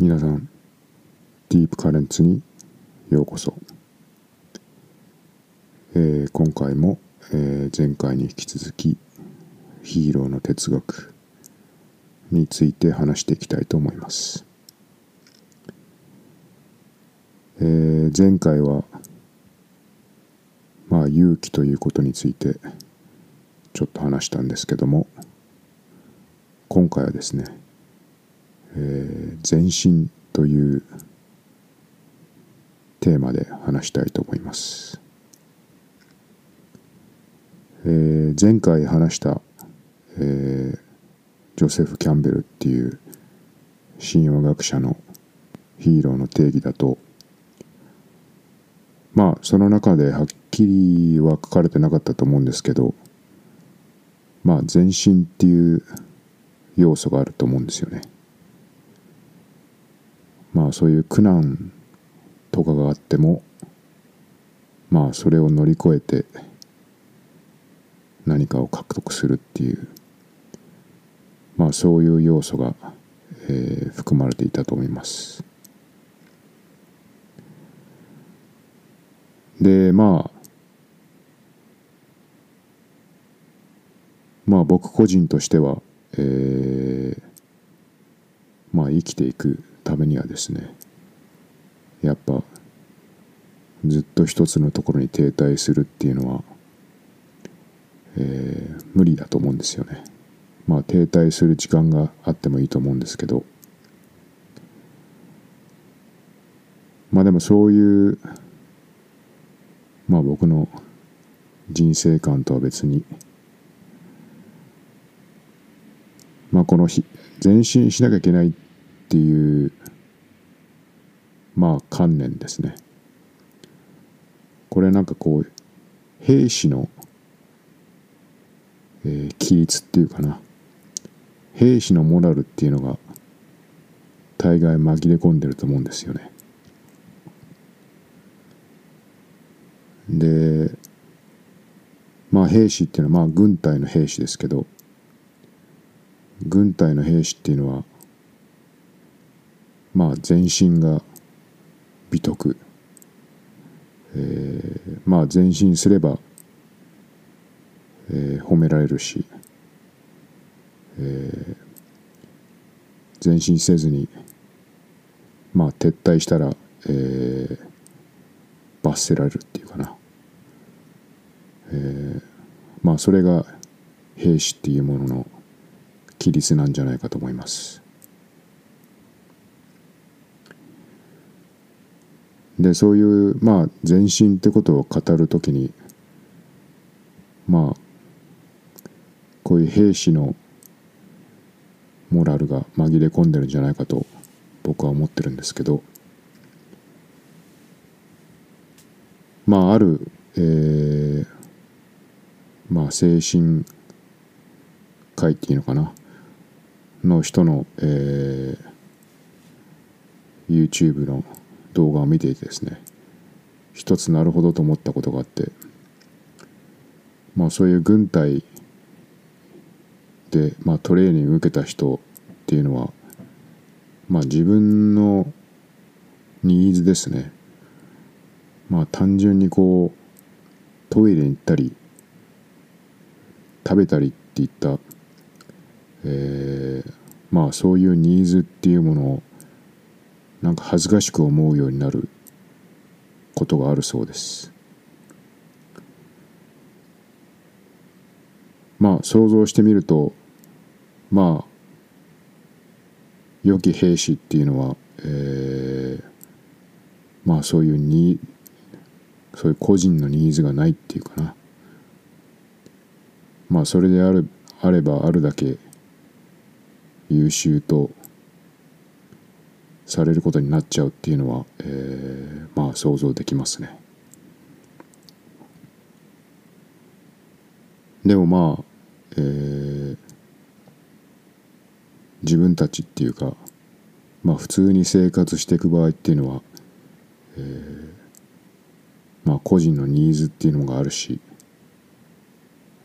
皆さんディープカレンツにようこそ、えー今回も、えー前回に引き続きヒーローの哲学について話していきたいと思います、えー前回はまあ勇気ということについてちょっと話したんですけども今回はですねえー前進というテーマで話したいと思います、えー前回話した、えージョセフ・キャンベルっていう神話学者のヒーローの定義だとまあその中ではっきりは書かれてなかったと思うんですけどまあ前進っていう要素があると思うんですよね。まあそういう苦難とかがあってもまあそれを乗り越えて何かを獲得するっていうまあそういう要素が、えー含まれていたと思います。でまあまあ僕個人としては、えーまあ生きていくためにはですねやっぱずっと一つのところに停滞するっていうのは、えー無理だと思うんですよね。まあ停滞する時間があってもいいと思うんですけど。まあでもそういうまあ僕の人生観とは別にまあこの日前進しなきゃいけないってていうまあ観念ですね。これなんかこう兵士の、えー規律っていうかな。兵士のモラルっていうのが大概紛れ込んでると思うんですよね。でまあ兵士っていうのはまあ軍隊の兵士ですけど軍隊の兵士っていうのはまあ前進が美徳、えーまあ前進すれば、えー褒められるし、えー前進せずにまあ撤退したら、えー罰せられるっていうかな、えーまあそれが兵士っていうものの規律なんじゃないかと思います。でそういうまあ前進ってことを語るときにまあこういう兵士のモラルが紛れ込んでるんじゃないかと僕は思ってるんですけどまあある、えーまあ精神科医っていうのかなの人の、えー YouTube の動画を見ていてですね一つなるほどと思ったことがあってまあそういう軍隊で、まあ、トレーニング受けた人っていうのはまあ自分のニーズですね。まあ単純にこうトイレに行ったり食べたりっていった、えーまあそういうニーズっていうものをなんか恥ずかしく思うようになることがあるそうです。まあ想像してみるとまあ良き兵士っていうのは、えーまあそういうにそういう個人のニーズがないっていうかな。まあそれであるあればあるだけ優秀とされることになっちゃうっていうのは、えーまあ想像できますね。でもまあ、えー自分たちっていうかまあ普通に生活していく場合っていうのは、えーまあ個人のニーズっていうのがあるし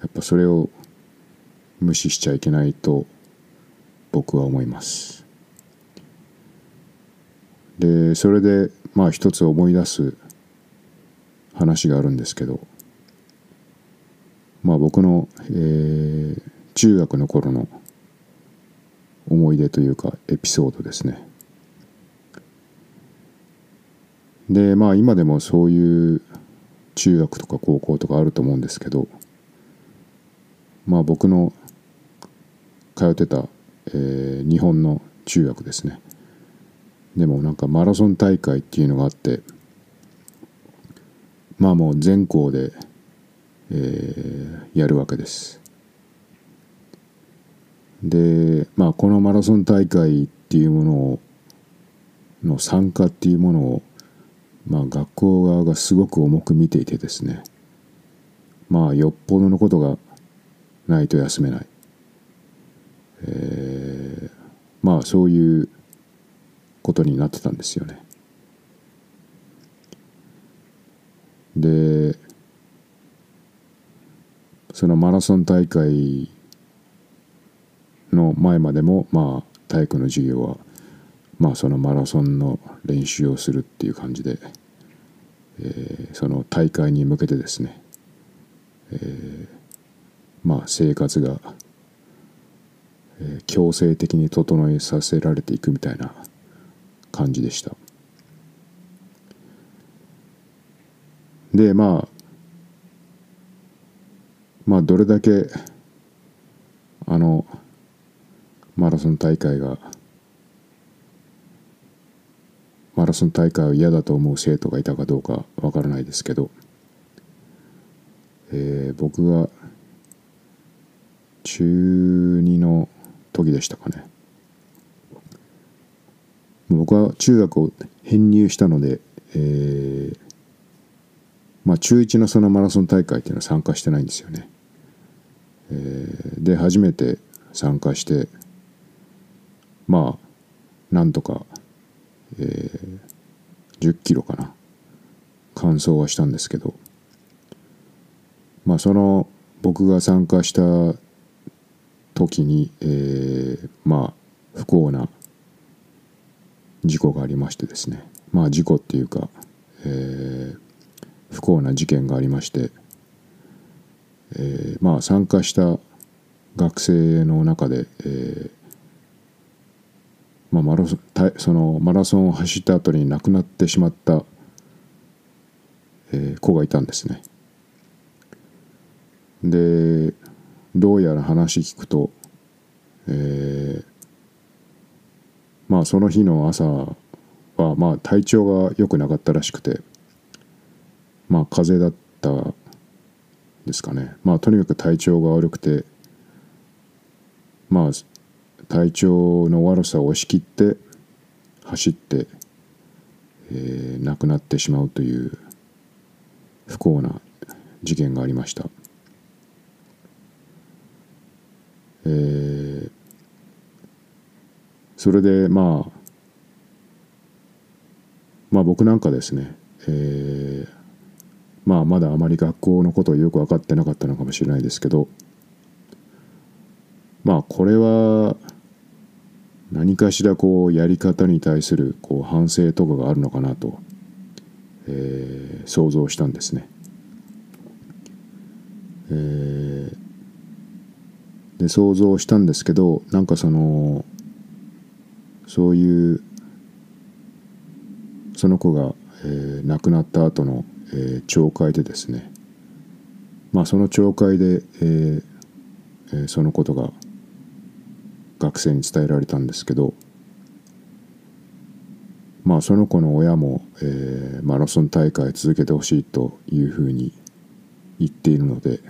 やっぱそれを無視しちゃいけないと僕は思います。でそれでまあ一つ思い出す話があるんですけどまあ僕の、えー、中学の頃の思い出というかエピソードですね。でまあ今でもそういう中学とか高校とかあると思うんですけどまあ僕の通ってた、えー、日本の中学ですね。でもなんかマラソン大会っていうのがあってまあもう全校で、えー、やるわけです。でまあこのマラソン大会っていうものをの参加っていうものをまあ学校側がすごく重く見ていてですね。まあよっぽどのことがないと休めない、えー、まあそういうことになってたんですよね。でそのマラソン大会の前までもまあ体育の授業はまあそのマラソンの練習をするっていう感じで、えー、その大会に向けてですね、えー、まあ生活が、強制的に整えさせられていくみたいな感じでした。でまあまあどれだけあのマラソン大会がマラソン大会を嫌だと思う生徒がいたかどうかわからないですけど、えー、僕が中2の時でしたかね。僕は中学を編入したので、えー、まあ中1のそのマラソン大会っていうのは参加してないんですよね。えー、で初めて参加してまあなんとか、えー、10キロかな完走はしたんですけどまあその僕が参加した時に、えー、まあ不幸な事故がありましてですねまあ事故っていうか、えー、不幸な事件がありまして、えー、まあ参加した学生の中で、えーまあ、マラソンそのマラソンを走った後に亡くなってしまった、えー、子がいたんですね。でどうやら話聞くと、えー、まあその日の朝はまあ体調が良くなかったらしくてまあ風邪だったですかねまあとにかく体調が悪くてまあ体調の悪さを押し切って走って、えー、亡くなってしまうという不幸な事件がありました。えーそれでまあまあ僕なんかですね、えー、まあまだあまり学校のことをよく分かってなかったのかもしれないですけどまあこれは何かしらこうやり方に対するこう反省とかがあるのかなと、えー、想像したんですね。えー、で想像したんですけどなんかそのそういうその子が、えー、亡くなった後の、えー、懲戒でですね。まあその懲戒で、えーえー、そのことが学生に伝えられたんですけどまあその子の親も、えー、マラソン大会続けてほしいというふうに言っているので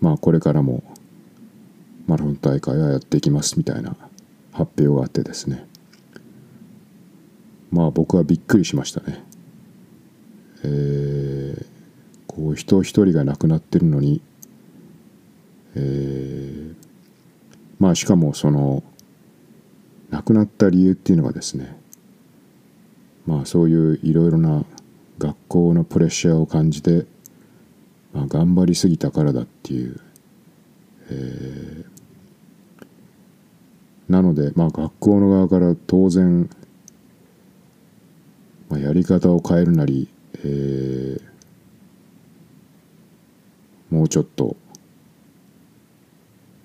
まあこれからもマラソン大会はやっていきますみたいな発表があってですねまあ僕はびっくりしましたね。えー、こう人一人が亡くなってるのに、えー、まあしかもその亡くなった理由っていうのがですねまあそういういろいろな学校のプレッシャーを感じて、まあ、頑張りすぎたからだっていう、えー、なので、まあ、学校の側から当然、まあ、やり方を変えるなり、えー、もうちょっと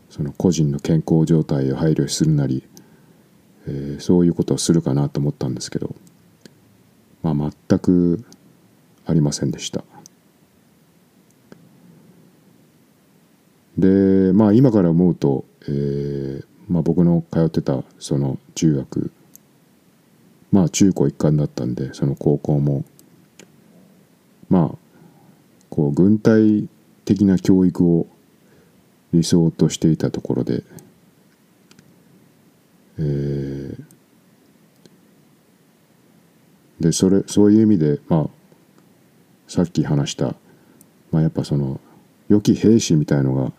その個人の健康状態を配慮するなり、えー、そういうことをするかなと思ったんですけど、まあ、全くありませんでした。でまあ今から思うと、えーまあ、僕の通ってたその中学まあ中高一貫だったんでその高校もまあこう軍隊的な教育を理想としていたところで、えー、でそれそういう意味でまあさっき話した、まあ、やっぱその良き兵士みたいのが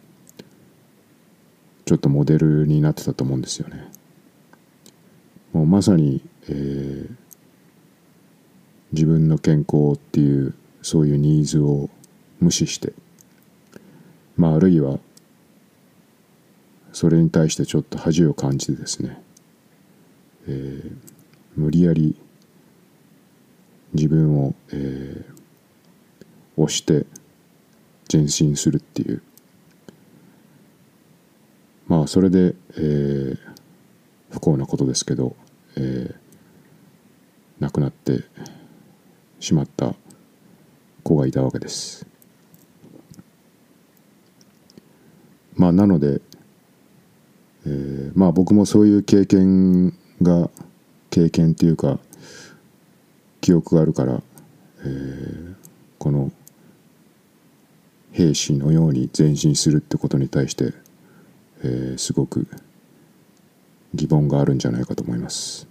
ちょっとモデルになってたと思うんですよね。もうまさに、えー、自分の健康っていうそういうニーズを無視してまああるいはそれに対してちょっと恥を感じてですね、えー、無理やり自分を、えー、押して前進するっていうまあそれで、えー、不幸なことですけど、えー、亡くなってしまった子がいたわけです。まあなので、えー、まあ僕もそういう経験が経験っていうか記憶があるから、えー、この兵士のように前進するってことに対してえー、すごく疑問があるんじゃないかと思います。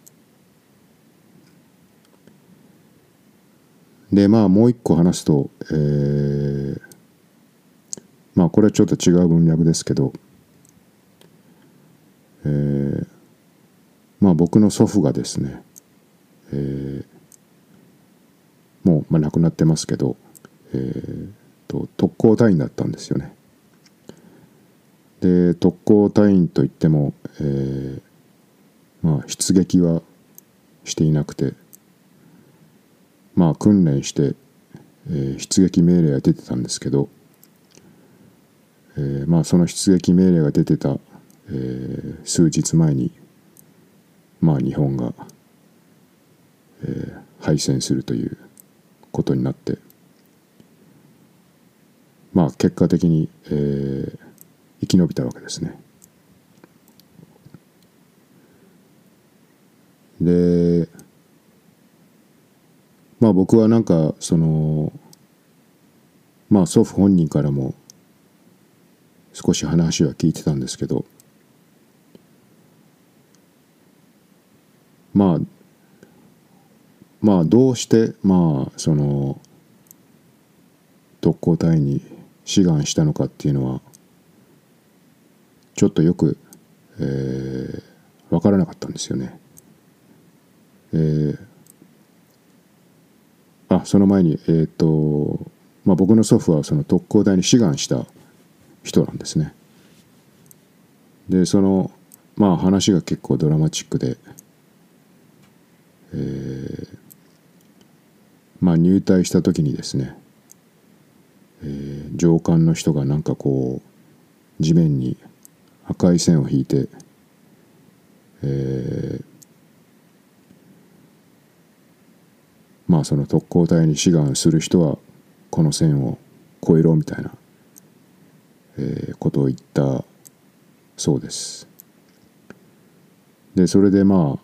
でまあもう一個話すと、えー、まあこれはちょっと違う文脈ですけど、えー、まあ僕の祖父がですね、えー、もう、まあ、亡くなってますけど、えーと特攻隊員だったんですよね。で特攻隊員といっても、えー、まあ出撃はしていなくてまあ訓練して、えー、出撃命令が出てたんですけど、えー、まあその出撃命令が出てた、えー、数日前にまあ日本が、えー、敗戦するということになってまあ結果的に、えー、生き延びたわけですね。でまあ僕はなんかそのまあ祖父本人からも少し話は聞いてたんですけどまあまあどうしてまあその特攻隊に志願したのかっていうのはちょっとよく、えー、分からなかったんですよね。えー、あその前に、えーとまあ、僕の祖父はその特攻隊に志願した人なんですね。でそのまあ話が結構ドラマチックで、えー、まあ入隊した時にですね、えー、上官の人がなんかこう地面に赤い線を引いて、えー、まあその特攻隊に志願する人はこの線を越えろみたいな、えー、ことを言ったそうです。でそれでまあ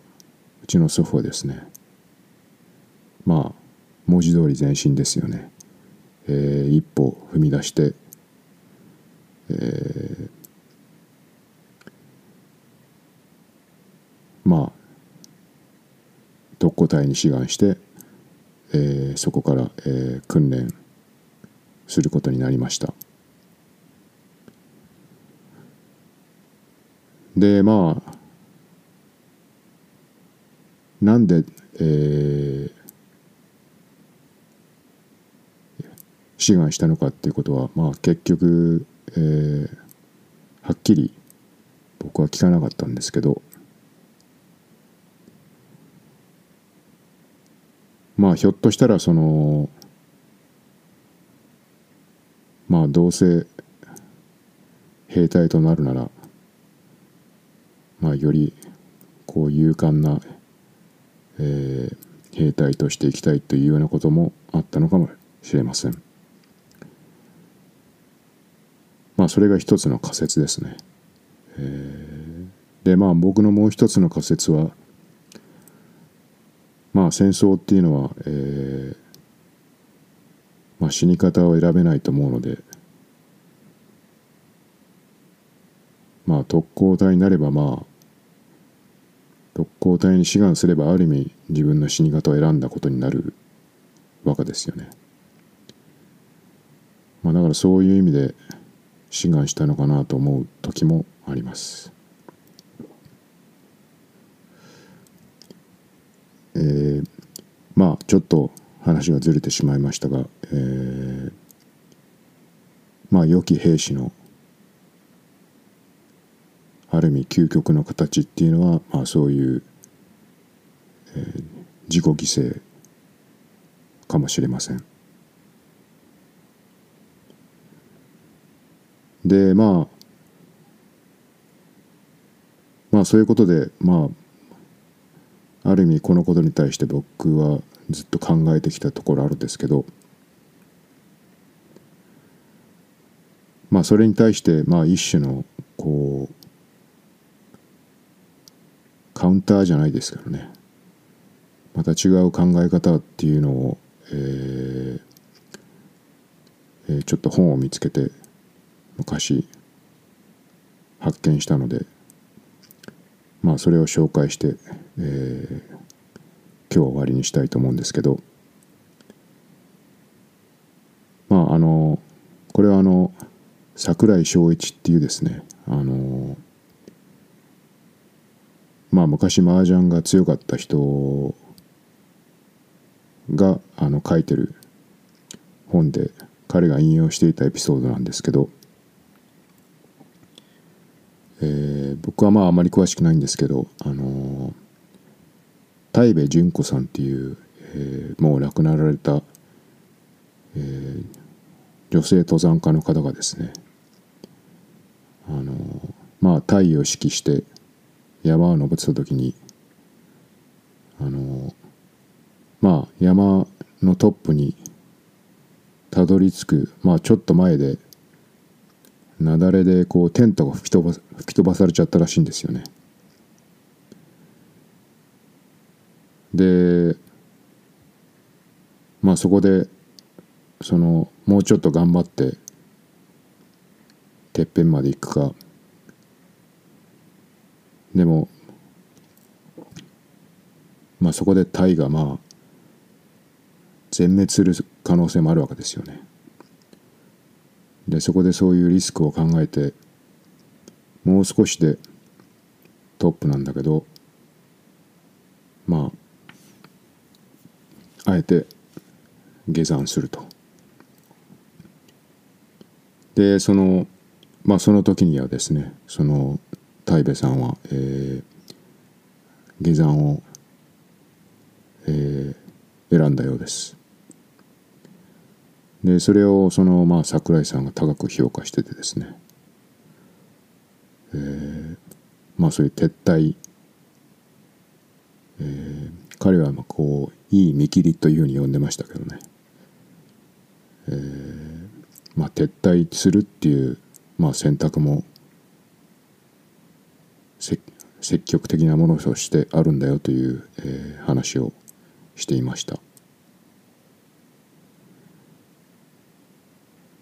うちの祖父はですねまあ文字通り前進ですよね、えー、一歩踏み出して、えー、まあ特攻隊に志願して、えー、そこから、えー、訓練することになりました。でまあなんで、えー、志願したのかっていうことはまあ結局、えー、はっきり僕は聞かなかったんですけどまあひょっとしたらそのまあどうせ兵隊となるならまあよりこう勇敢な、えー、兵隊としていきたいというようなこともあったのかもしれません。まあそれが一つの仮説ですね、えー、でまあ僕のもう一つの仮説はまあ戦争っていうのは、えーまあ、死に方を選べないと思うのでまあ特攻隊になればまあ特攻隊に志願すればある意味自分の死に方を選んだことになるわけですよね。まあだからそういう意味で志願したのかなと思う時もあります。えー、まあちょっと話がずれてしまいましたが、えー、まあ良き兵士のある意味究極の形っていうのは、まあ、そういう、えー、自己犠牲かもしれません。でまあまあそういうことでまあある意味このことに対して僕はずっと考えてきたところあるんですけどまあそれに対してまあ一種のこうカウンターじゃないですけどね。また違う考え方っていうのを、えーえー、ちょっと本を見つけて昔発見したのでまあそれを紹介して、えー、今日は終わりにしたいと思うんですけどまああのこれはあの櫻井翔一っていうですねあのまあ昔麻雀が強かった人があの書いてる本で彼が引用していたエピソードなんですけど、えー、僕はまああまり詳しくないんですけどあのー、部純子さんっていう、えー、もう亡くなられた、えー、女性登山家の方がですねあの、まあ太陽を指揮して山を登ってた時にあのまあ山のトップにたどり着くまあちょっと前で雪崩でこうテントが吹き飛ば吹き飛ばされちゃったらしいんですよね。でまあそこでそのもうちょっと頑張っててっぺんまで行くかでもまあそこでタイがまあ全滅する可能性もあるわけですよね。でそこでそういうリスクを考えてもう少しでトップなんだけどまああえて下山すると。でそのまあその時にはですねそのイベさんは、えー、下山を、えー、選んだようです。でそれをそのまあ桜井さんが高く評価しててですね、えー、まあそういう撤退、えー、彼はまあこういい見切りというふうに呼んでましたけどね、えー、まあ撤退するっていう、まあ、選択も積極的なものとしてあるんだよという、えー、話をしていました。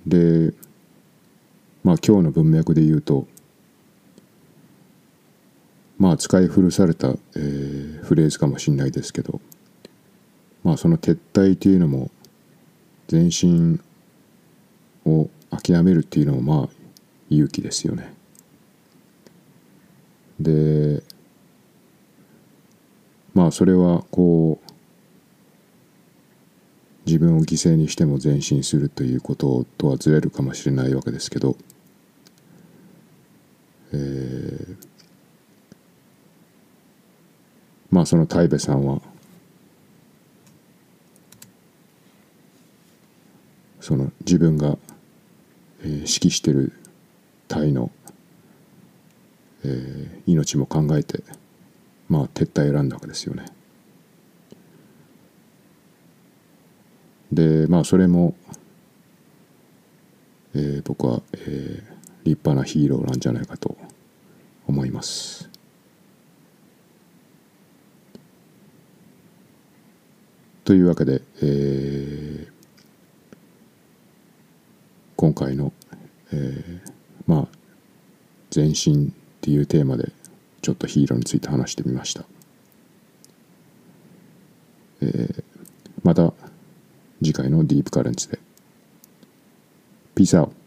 でまあ今日の文脈で言うとまあ使い古された、えー、フレーズかもしれないですけどまあその撤退というのも前進を諦めるっていうのもまあ勇気ですよね。でまあそれはこう自分を犠牲にしても前進するということとはずれるかもしれないわけですけど、えー、まあその大部さんはその自分が、えー、指揮してる隊の、えー、命も考えてまあ撤退選んだわけですよね。でまあそれも、えー僕は、えー立派なヒーローなんじゃないかと思います。というわけで、えー今回の、えーまあ前進っていうテーマでちょっとヒーローについて話してみました。えーまた次回のディープカレンツで。Peace out.